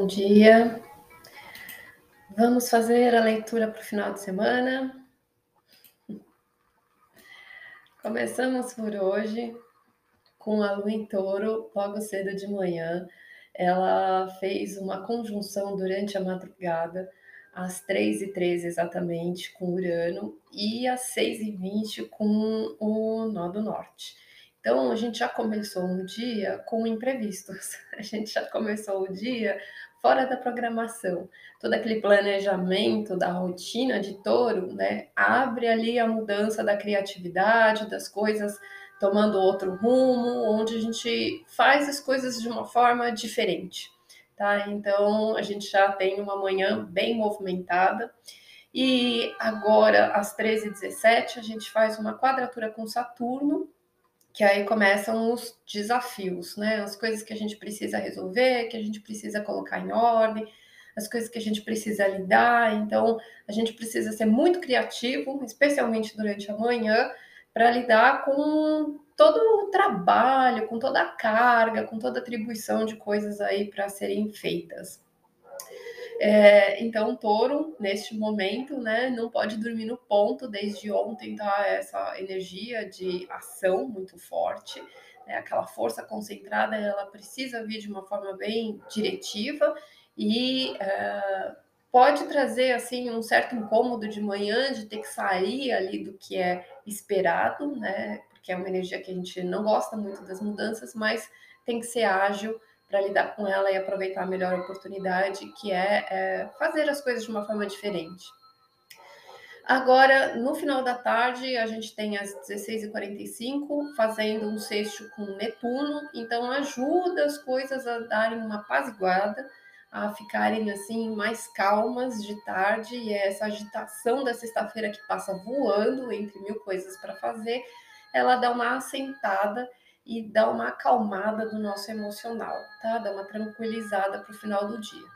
Bom dia. Vamos fazer a leitura para o final de semana. Começamos por hoje com a lua em touro, logo cedo de manhã. Ela fez uma conjunção durante a madrugada, às 3h13 exatamente, com Urano, e às 6h20 com o Nó do Norte. Então, a gente já começou um dia com imprevistos, a gente já começou o dia fora da programação. Todo aquele planejamento da rotina de touro, né, abre ali a mudança da criatividade, das coisas tomando outro rumo, onde a gente faz as coisas de uma forma diferente, tá? Então, a gente já tem uma manhã bem movimentada. E agora, às 13h17, a gente faz uma quadratura com Saturno, que aí começam os desafios, né? As coisas que a gente precisa resolver, que a gente precisa colocar em ordem, as coisas que a gente precisa lidar. Então, a gente precisa ser muito criativo, especialmente durante a manhã, para lidar com todo o trabalho, com toda a carga, com toda a atribuição de coisas aí para serem feitas. É, então, touro, neste momento, né, não pode dormir no ponto. Desde ontem tá essa energia de ação muito forte, né, aquela força concentrada, ela precisa vir de uma forma bem diretiva e é, pode trazer assim um certo incômodo de manhã de ter que sair ali do que é esperado, né? Porque é uma energia que a gente não gosta muito das mudanças, mas tem que ser ágil para lidar com ela e aproveitar a melhor oportunidade, que é, é fazer as coisas de uma forma diferente. Agora, no final da tarde, a gente tem às 16h45 fazendo um sexto com Netuno, então ajuda as coisas a darem uma apaziguada, a ficarem assim mais calmas de tarde, e é essa agitação da sexta-feira que passa voando entre mil coisas para fazer, ela dá uma assentada e dá uma acalmada do nosso emocional, tá? Dá uma tranquilizada para o final do dia.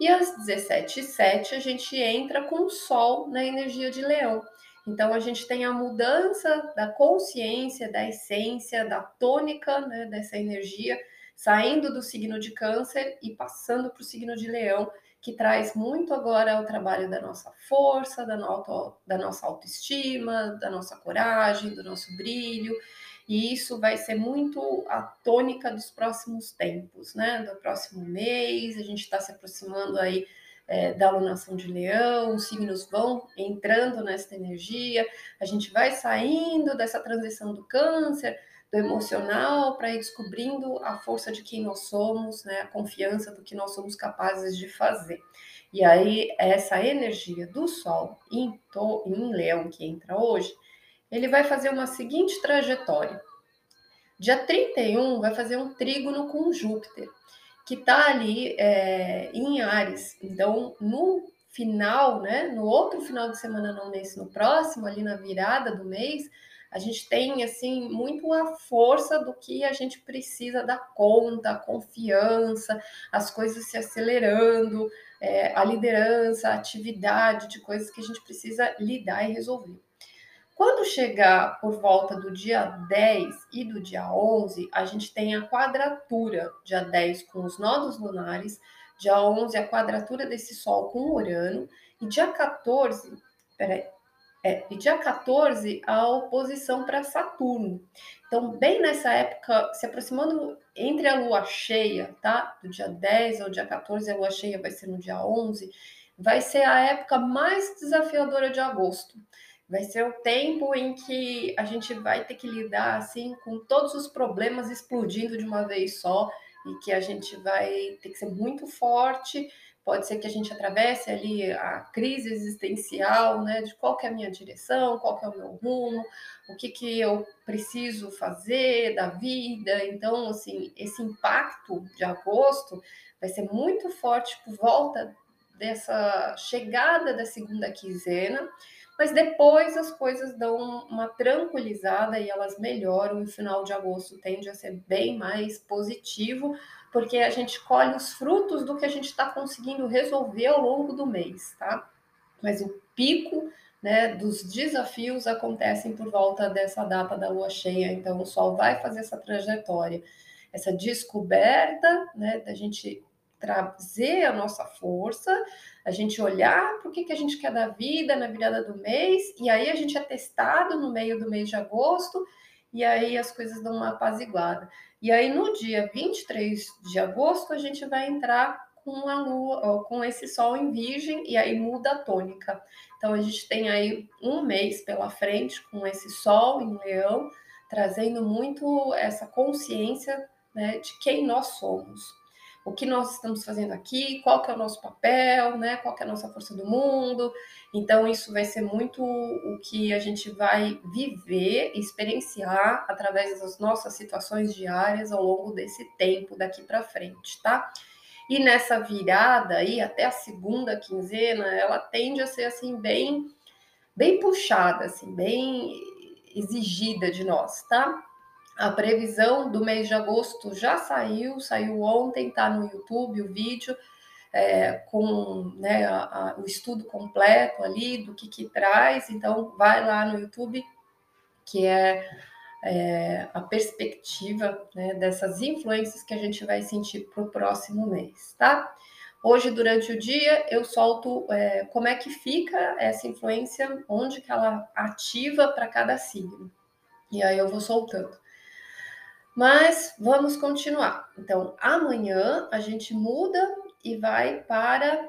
E às 17h07 a gente entra com o Sol na energia de Leão. Então a gente tem a mudança da consciência, da essência, da tônica né, dessa energia, saindo do signo de Câncer e passando para o signo de Leão, que traz muito agora o trabalho da nossa força, da, no, da nossa autoestima, da nossa coragem, do nosso brilho e isso vai ser muito a tônica dos próximos tempos, né? Do próximo mês, a gente está se aproximando aí é, da alunação de leão, os signos vão entrando nessa energia, a gente vai saindo dessa transição do câncer, do emocional, para ir descobrindo a força de quem nós somos, né? A confiança do que nós somos capazes de fazer. E aí, essa energia do Sol em, to, em Leão que entra hoje, ele vai fazer uma seguinte trajetória. Dia 31 vai fazer um trígono com Júpiter, que está ali é, em Ares. Então, no final, né, no outro final de semana, não nesse, no próximo, ali na virada do mês, a gente tem assim muito a força do que a gente precisa dar conta, a confiança, as coisas se acelerando, é, a liderança, a atividade de coisas que a gente precisa lidar e resolver. Quando chegar por volta do dia 10 e do dia 11, a gente tem a quadratura, dia 10 com os nodos lunares, dia 11 a quadratura desse Sol com Urano, e dia 14, peraí, é, e dia 14 a oposição para Saturno. Então, bem nessa época, se aproximando entre a lua cheia, tá? Do dia 10 ao dia 14, a lua cheia vai ser no dia 11, vai ser a época mais desafiadora de agosto vai ser o tempo em que a gente vai ter que lidar assim com todos os problemas explodindo de uma vez só e que a gente vai ter que ser muito forte. Pode ser que a gente atravesse ali a crise existencial, né? De qual é a minha direção, qual é o meu rumo, o que, que eu preciso fazer da vida. Então, assim, esse impacto de agosto vai ser muito forte por volta dessa chegada da segunda quinzena mas depois as coisas dão uma tranquilizada e elas melhoram, e o final de agosto tende a ser bem mais positivo, porque a gente colhe os frutos do que a gente está conseguindo resolver ao longo do mês, tá? Mas o pico né, dos desafios acontecem por volta dessa data da lua cheia, então o Sol vai fazer essa trajetória, essa descoberta, né, da gente trazer a nossa força, a gente olhar para o que, que a gente quer da vida na virada do mês, e aí a gente é testado no meio do mês de agosto, e aí as coisas dão uma apaziguada. E aí no dia 23 de agosto a gente vai entrar com a lua, com esse sol em virgem, e aí muda a tônica. Então a gente tem aí um mês pela frente com esse sol em leão, trazendo muito essa consciência né, de quem nós somos. O que nós estamos fazendo aqui, qual que é o nosso papel, né? Qual que é a nossa força do mundo. Então, isso vai ser muito o que a gente vai viver, experienciar através das nossas situações diárias ao longo desse tempo daqui para frente, tá? E nessa virada aí, até a segunda quinzena, ela tende a ser assim bem bem puxada, assim, bem exigida de nós, tá? A previsão do mês de agosto já saiu, saiu ontem, tá no YouTube o vídeo é, com né, a, a, o estudo completo ali do que, que traz. Então, vai lá no YouTube, que é é, a perspectiva né, dessas influências que a gente vai sentir para o próximo mês, tá? Hoje, durante o dia, eu solto é, como é que fica essa influência, onde que ela ativa para cada signo. E aí eu vou soltando. Mas vamos continuar. Então, amanhã a gente muda e vai para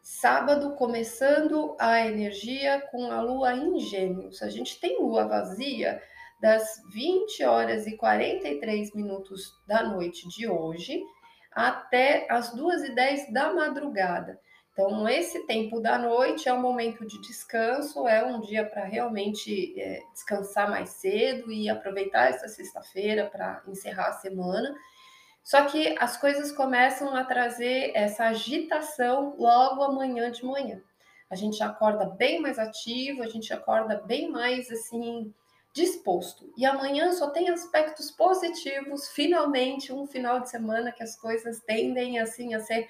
Sábado, começando a energia com a lua em Gêmeos. A gente tem lua vazia das 20 horas e 43 minutos da noite de hoje até as 2 e 10 da madrugada. Então, esse tempo da noite é um momento de descanso, é um dia para realmente é, descansar mais cedo e aproveitar essa sexta-feira para encerrar a semana. Só que as coisas começam a trazer essa agitação logo amanhã de manhã. A gente acorda bem mais ativo, a gente acorda bem mais assim disposto. E amanhã só tem aspectos positivos, finalmente um final de semana que as coisas tendem assim a ser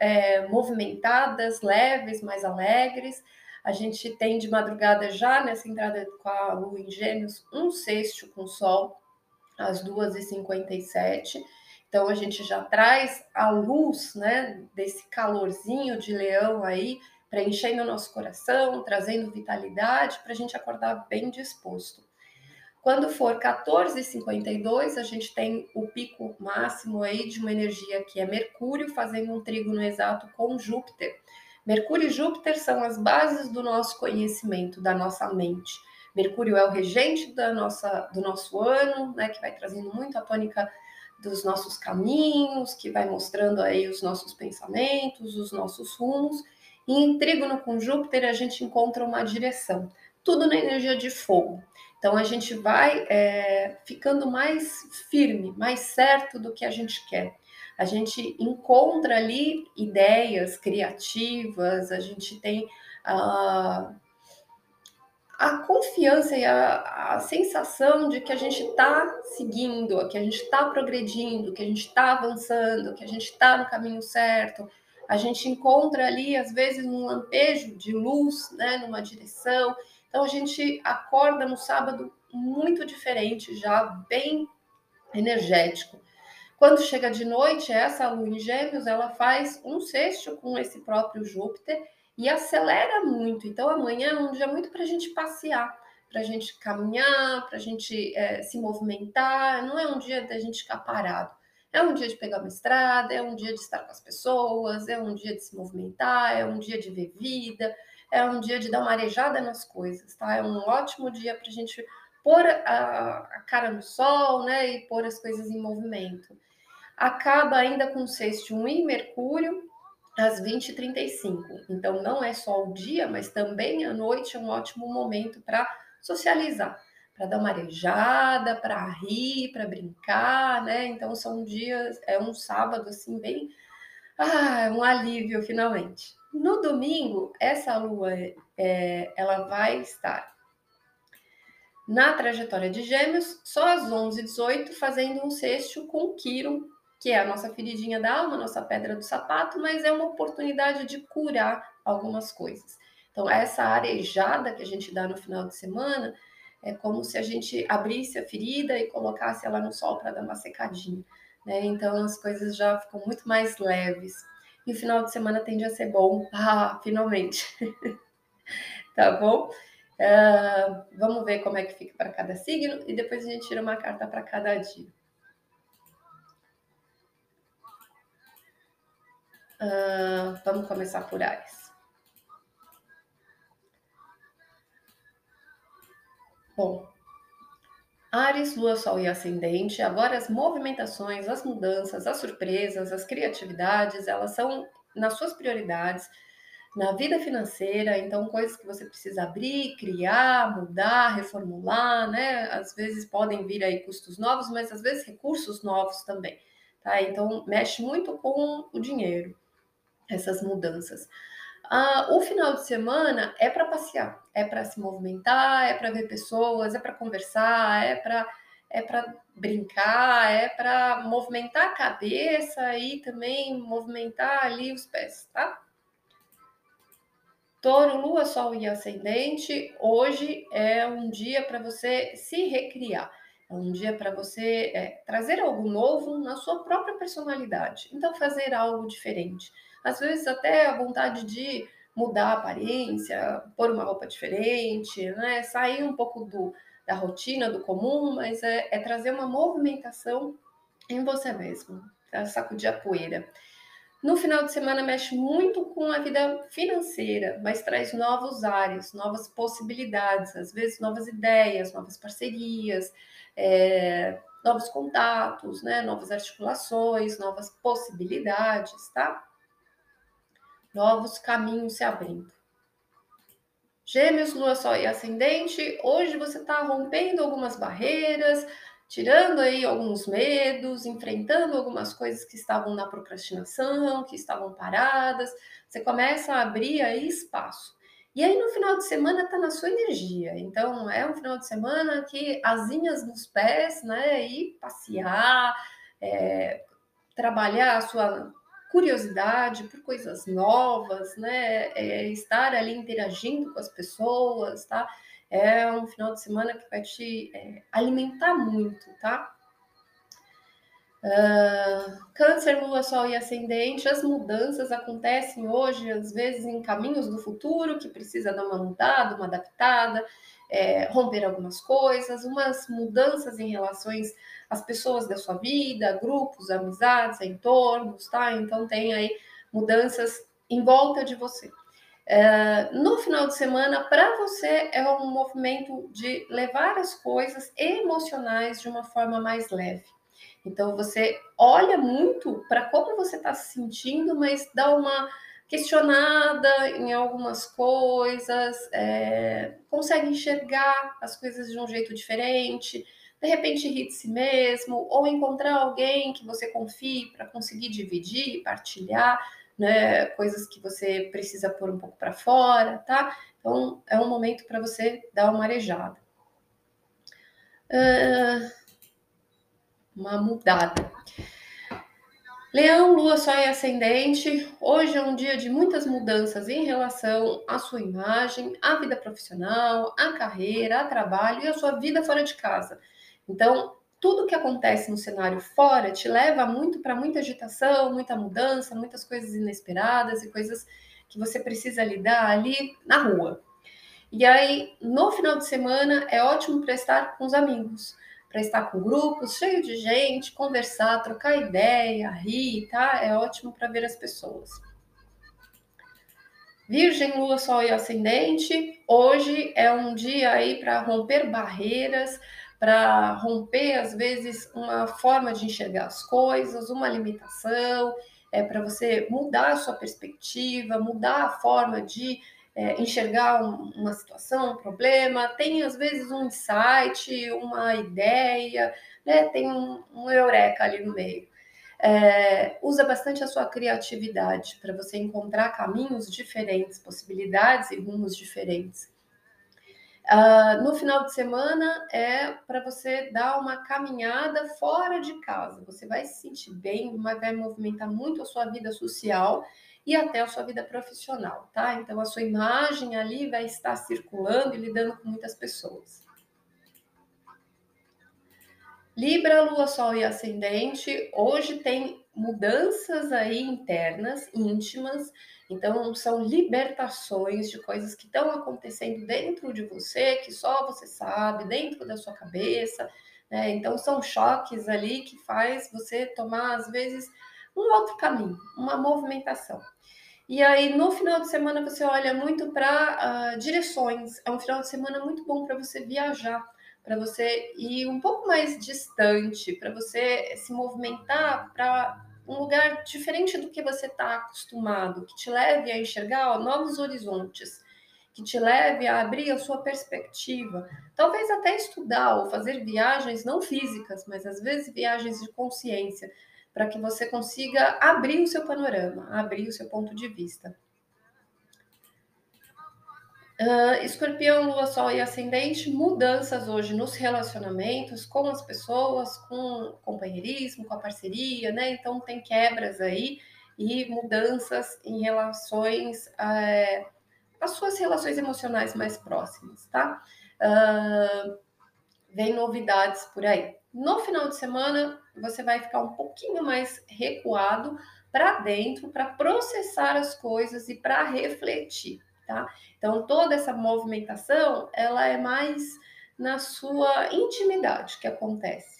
é, movimentadas, leves, mais alegres. A gente tem de madrugada já nessa entrada com a lua em gêmeos um sexto com o sol às 2h57 então a gente já traz a luz, né, desse calorzinho de leão aí, preenchendo o nosso coração, trazendo vitalidade para a gente acordar bem disposto. Quando for 14h52, a gente tem o pico máximo aí de uma energia que é Mercúrio fazendo um trígono exato com Júpiter. Mercúrio e Júpiter são as bases do nosso conhecimento, da nossa mente. Mercúrio é o regente da nossa, do nosso ano, né, que vai trazendo muito a tônica dos nossos caminhos, que vai mostrando aí os nossos pensamentos, os nossos rumos. E em trígono com Júpiter a gente encontra uma direção, tudo na energia de fogo. Então a gente vai é, ficando mais firme, mais certo do que a gente quer. A gente encontra ali ideias criativas, a gente tem uh, a confiança e a, a sensação de que a gente está seguindo, que a gente está progredindo, que a gente está avançando, que a gente está no caminho certo. A gente encontra ali, às vezes, um lampejo de luz, né, numa direção. Então, a gente acorda no sábado muito diferente, já bem energético. Quando chega de noite, essa lua em Gêmeos, ela faz um sexto com esse próprio Júpiter e acelera muito. Então, amanhã é um dia muito para a gente passear, para a gente caminhar, para a gente é, se movimentar. Não é um dia da gente ficar parado. É um dia de pegar uma estrada, é um dia de estar com as pessoas, é um dia de se movimentar, é um dia de ver vida, é um dia de dar uma arejada nas coisas, tá? É um ótimo dia para a gente pôr a, a, cara no sol, né? E pôr as coisas em movimento. Acaba ainda com sexto um em Mercúrio, às 20h35. Então, não é só o dia, mas também a noite é um ótimo momento para socializar, para dar uma arejada, para rir, para brincar, né? Então, são dias, é um sábado assim, bem. Ah, um alívio finalmente. No domingo, essa lua é, ela vai estar na trajetória de Gêmeos, só às 11h18, fazendo um sexto com Quiron que é a nossa feridinha da alma, nossa pedra do sapato, mas é uma oportunidade de curar algumas coisas. Então, essa arejada que a gente dá no final de semana é como se a gente abrisse a ferida e colocasse ela no sol para dar uma secadinha. Né? Então as coisas já ficam muito mais leves. E o final de semana tende a ser bom. Ah, finalmente! tá bom? Uh, vamos ver como é que fica para cada signo e depois a gente tira uma carta para cada dia. Uh, vamos começar por Ares. Bom, Ares, Lua, Sol e Ascendente, agora as movimentações, as mudanças, as surpresas, as criatividades, elas são nas suas prioridades na vida financeira, então coisas que você precisa abrir, criar, mudar, reformular, né? Às vezes podem vir aí custos novos, mas às vezes recursos novos também, tá? Então mexe muito com o dinheiro essas mudanças. Ah, o final de semana é para passear, é para se movimentar, é para ver pessoas, é para conversar, é para é para brincar, é para movimentar a cabeça e também movimentar ali os pés, tá? Touro, Lua, Sol e Ascendente, hoje é um dia para você se recriar. É um dia para você é, trazer algo novo na sua própria personalidade. Então, fazer algo diferente às vezes até a vontade de mudar a aparência, pôr uma roupa diferente, né? Sair um pouco do, da rotina, do comum, mas é, é trazer uma movimentação em você mesmo, sacudir a poeira. No final de semana mexe muito com a vida financeira, mas traz novos áreas, novas possibilidades, às vezes novas ideias, novas parcerias, é, novos contatos, né? novas articulações, novas possibilidades, tá? Novos caminhos se abrindo. Gêmeos, Lua, Sol e Ascendente, hoje você está rompendo algumas barreiras, tirando aí alguns medos, enfrentando algumas coisas que estavam na procrastinação, que estavam paradas. Você começa a abrir aí espaço. E aí no final de semana está na sua energia. Então é um final de semana que asinhas nos pés, né? E passear, é, trabalhar a sua curiosidade por coisas novas, né? É estar ali interagindo com as pessoas, tá? É um final de semana que vai te é, alimentar muito, tá? Uh, câncer, lua, sol e ascendente, as mudanças acontecem hoje, às vezes, em caminhos do futuro, que precisa dar uma mudada, uma adaptada, é, romper algumas coisas, umas mudanças em relações às pessoas da sua vida, grupos, amizades, entornos, tá? Então tem aí mudanças em volta de você. É, no final de semana, para você é um movimento de levar as coisas emocionais de uma forma mais leve. Então você olha muito para como você está se sentindo, mas dá uma questionada em algumas coisas, é, consegue enxergar as coisas de um jeito diferente, de repente rir de si mesmo, ou encontrar alguém que você confie para conseguir dividir, partilhar, né, coisas que você precisa pôr um pouco para fora, tá? Então é um momento para você dar uma arejada. Uh, uma mudada. Leão, Lua, Sol e Ascendente. Hoje é um dia de muitas mudanças em relação à sua imagem, à vida profissional, à carreira, ao trabalho e à sua vida fora de casa. Então, tudo que acontece no cenário fora te leva muito para muita agitação, muita mudança, muitas coisas inesperadas e coisas que você precisa lidar ali na rua. E aí, no final de semana, é ótimo para estar com os amigos para estar com grupos cheio de gente, conversar, trocar ideia, rir, tá? É ótimo para ver as pessoas. Virgem, Lua, Sol e Ascendente, hoje é um dia aí para romper barreiras, para romper às vezes uma forma de enxergar as coisas, uma limitação, é para você mudar a sua perspectiva, mudar a forma de é, enxergar um, uma situação, um problema, tem às vezes um insight, uma ideia, né? tem um, um eureka ali no meio. É, usa bastante a sua criatividade para você encontrar caminhos diferentes, possibilidades e rumos diferentes. Uh, no final de semana é para você dar uma caminhada fora de casa. Você vai se sentir bem, vai movimentar muito a sua vida social e até a sua vida profissional, tá? Então a sua imagem ali vai estar circulando e lidando com muitas pessoas. Libra, Lua, Sol e Ascendente, hoje tem mudanças aí internas, íntimas, então são libertações de coisas que estão acontecendo dentro de você, que só você sabe, dentro da sua cabeça, né? Então são choques ali que faz você tomar às vezes um outro caminho, uma movimentação. E aí, no final de semana, você olha muito para uh, ah, direções. É um final de semana muito bom para você viajar, para você ir um pouco mais distante, para você se movimentar para um lugar diferente do que você está acostumado, que te leve a enxergar novos horizontes, que te leve a abrir a sua perspectiva. Talvez até estudar ou fazer viagens não físicas, mas às vezes viagens de consciência para que você consiga abrir o seu panorama, abrir o seu ponto de vista. Uh, escorpião, lua, sol e ascendente, mudanças hoje nos relacionamentos com as pessoas, com o companheirismo, com a parceria, né? Então tem quebras aí e mudanças em relações é, às suas relações emocionais mais próximas, tá? Uh, vem novidades por aí. No final de semana, você vai ficar um pouquinho mais recuado para dentro, para processar as coisas e para refletir, tá? Então, toda essa movimentação, ela é mais na sua intimidade que acontece.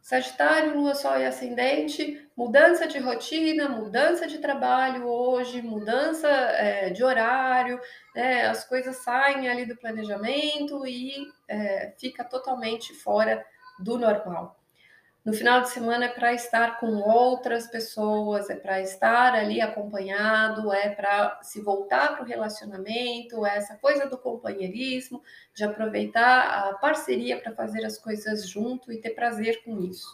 Sagitário, Lua, Sol e Ascendente, mudança de rotina, mudança de trabalho hoje, mudança é, de horário, né? as coisas saem ali do planejamento e é, fica totalmente fora do normal. No final de semana é para estar com outras pessoas, é para estar ali acompanhado, é para se voltar para o relacionamento, é essa coisa do companheirismo, de aproveitar a parceria para fazer as coisas junto e ter prazer com isso.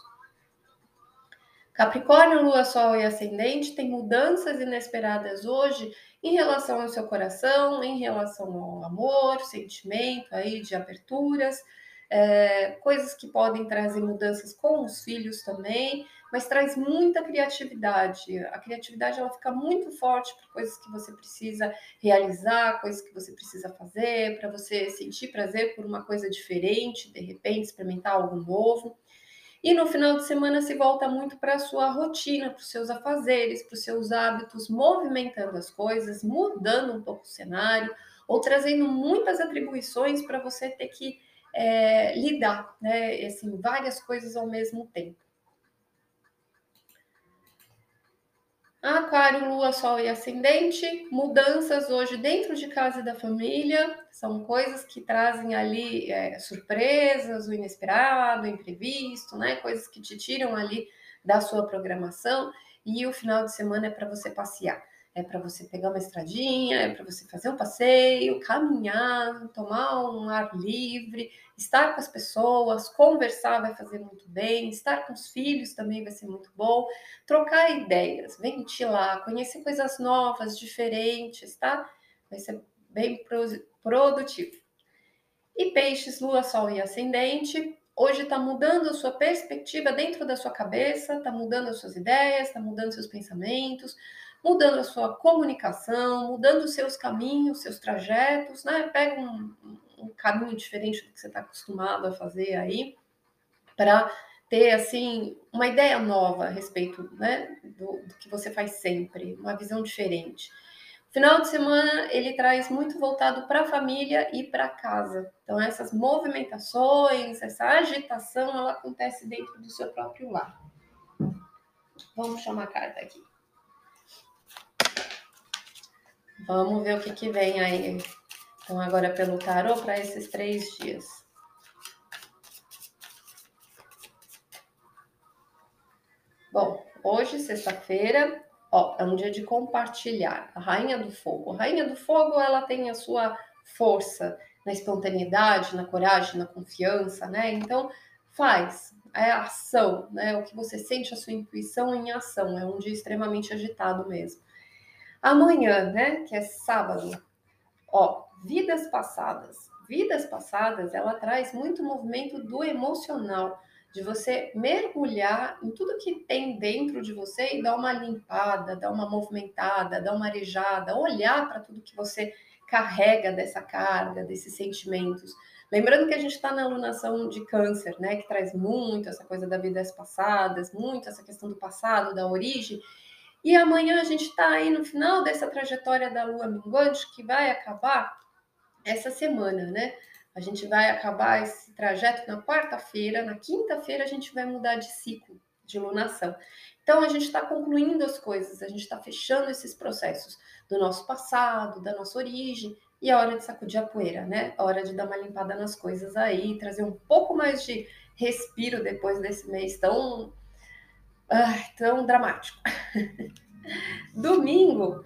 Capricórnio, Lua, Sol e Ascendente tem mudanças inesperadas hoje em relação ao seu coração, em relação ao amor, sentimento aí de aberturas é, coisas que podem trazer mudanças com os filhos também, mas traz muita criatividade. A criatividade ela fica muito forte para coisas que você precisa realizar, coisas que você precisa fazer, para você sentir prazer por uma coisa diferente, de repente experimentar algo novo. E no final de semana se volta muito para a sua rotina, para os seus afazeres, para os seus hábitos, movimentando as coisas, mudando um pouco o cenário, ou trazendo muitas atribuições para você ter que é, lidar, né? Assim, várias coisas ao mesmo tempo. Aquário, Lua, Sol e Ascendente, mudanças hoje dentro de casa e da família, são coisas que trazem ali é, surpresas, o inesperado, o imprevisto, né? Coisas que te tiram ali da sua programação e o final de semana é para você passear é para você pegar uma estradinha, é para você fazer um passeio, caminhar, tomar um ar livre, estar com as pessoas, conversar vai fazer muito bem, estar com os filhos também vai ser muito bom, trocar ideias, ventilar, conhecer coisas novas, diferentes, tá? Vai ser bem produtivo. E peixes, lua, sol e ascendente, hoje está mudando a sua perspectiva dentro da sua cabeça, está mudando as suas ideias, está mudando seus pensamentos, mudando a sua comunicação, mudando os seus caminhos, seus trajetos, né? Pega um, um caminho diferente do que você está acostumado a fazer aí, para ter assim uma ideia nova a respeito né, do, do, que você faz sempre, uma visão diferente. Final de semana ele traz muito voltado para a família e para casa. Então essas movimentações, essa agitação, ela acontece dentro do seu próprio lar. Vamos chamar a carta aqui. Vamos ver o que, que vem aí. Então, agora pelo tarô para esses três dias. Bom, hoje, sexta-feira, ó, é um dia de compartilhar. A Rainha do Fogo. A Rainha do Fogo, ela tem a sua força na espontaneidade, na coragem, na confiança, né? Então, faz. É ação, né? O que você sente, a sua intuição em ação. É um dia extremamente agitado mesmo. Amanhã, né, que é sábado, ó, vidas passadas. Vidas passadas, ela traz muito movimento do emocional, de você mergulhar em tudo que tem dentro de você e dar uma limpada, dar uma movimentada, dar uma arejada, olhar para tudo que você carrega dessa carga, desses sentimentos, Lembrando que a gente está na alunação de câncer, né? Que traz muito essa coisa da vidas passadas, muito essa questão do passado, da origem. E amanhã a gente está aí no final dessa trajetória da lua minguante, que vai acabar essa semana, né? A gente vai acabar esse trajeto na quarta-feira, na quinta-feira a gente vai mudar de ciclo de lunação. Então a gente está concluindo as coisas, a gente está fechando esses processos do nosso passado, da nossa origem, e é hora de sacudir a poeira, né? É hora de dar uma limpada nas coisas aí, trazer um pouco mais de respiro depois desse mês tão, tão dramático. Domingo,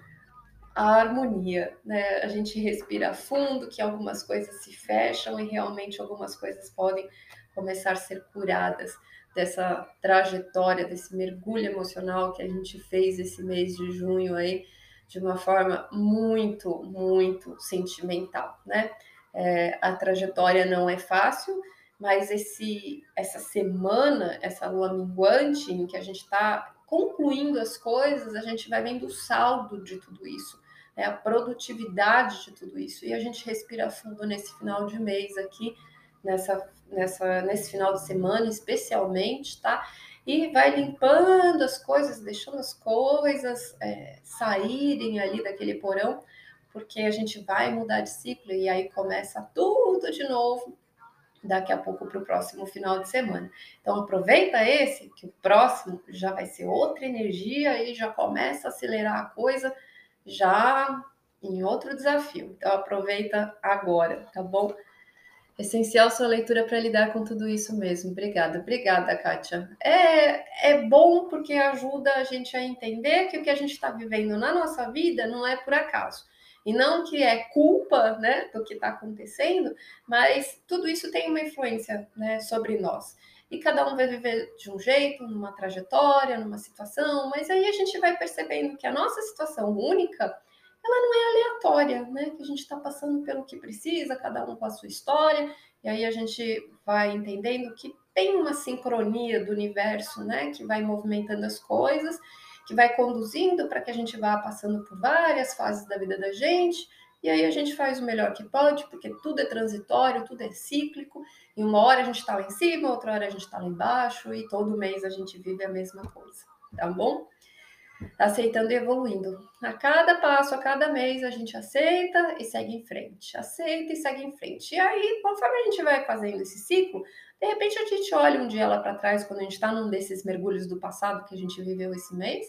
a harmonia, né? A gente respira fundo, que algumas coisas se fecham e realmente algumas coisas podem começar a ser curadas dessa trajetória, desse mergulho emocional que a gente fez esse mês de junho aí, de uma forma muito, muito sentimental, né? É, a trajetória não é fácil, mas esse, essa semana, essa lua minguante, em que a gente está concluindo as coisas, a gente vai vendo o saldo de tudo isso, né? a produtividade de tudo isso. E a gente respira fundo nesse final de mês aqui, nessa, nessa, nesse final de semana especialmente, tá? E vai limpando as coisas, deixando as coisas é, saírem ali daquele porão, porque a gente vai mudar de ciclo e aí começa tudo de novo daqui a pouco para o próximo final de semana. Então aproveita esse, que o próximo já vai ser outra energia e já começa a acelerar a coisa já em outro desafio. Então aproveita agora, tá bom? Essencial sua leitura para lidar com tudo isso mesmo. Obrigada, obrigada, Kátia. É, é bom porque ajuda a gente a entender que o que a gente está vivendo na nossa vida não é por acaso. E não que é culpa né, do que está acontecendo, mas tudo isso tem uma influência né, sobre nós. E cada um vai viver de um jeito, numa trajetória, numa situação, mas aí a gente vai percebendo que a nossa situação única ela não é aleatória, né? Que a gente está passando pelo que precisa, cada um com a sua história, e aí a gente vai entendendo que tem uma sincronia do universo, né? Que vai movimentando as coisas, que vai conduzindo para que a gente vá passando por várias fases da vida da gente, e aí a gente faz o melhor que pode, porque tudo é transitório, tudo é cíclico, e uma hora a gente está lá em cima, outra hora a gente está lá embaixo, e todo mês a gente vive a mesma coisa, tá bom? aceitando e evoluindo. A cada passo, a cada mês, a gente aceita e segue em frente, aceita e segue em frente. E aí, conforme a gente vai fazendo esse ciclo, de repente a gente olha um dia lá para trás, quando a gente está num desses mergulhos do passado que a gente viveu esse mês,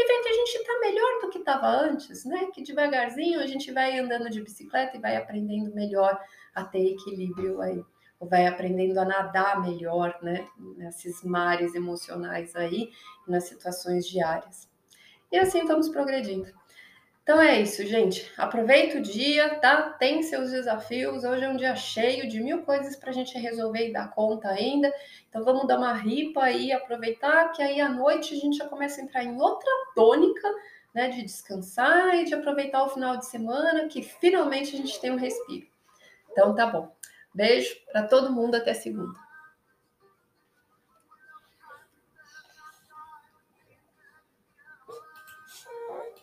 e vê que a gente está melhor do que estava antes, né? Que devagarzinho a gente vai andando de bicicleta e vai aprendendo melhor a ter equilíbrio aí ou vai aprendendo a nadar melhor, né, nesses mares emocionais aí, nas situações diárias. E assim vamos progredindo. Então é isso, gente. Aproveita o dia, tá? Tem seus desafios. Hoje é um dia cheio de mil coisas para a gente resolver e dar conta ainda. Então vamos dar uma ripa aí, aproveitar que aí à noite a gente já começa a entrar em outra tônica, né? De descansar e de aproveitar o final de semana, que finalmente a gente tem um respiro. Então tá bom. Beijo para todo mundo até segunda.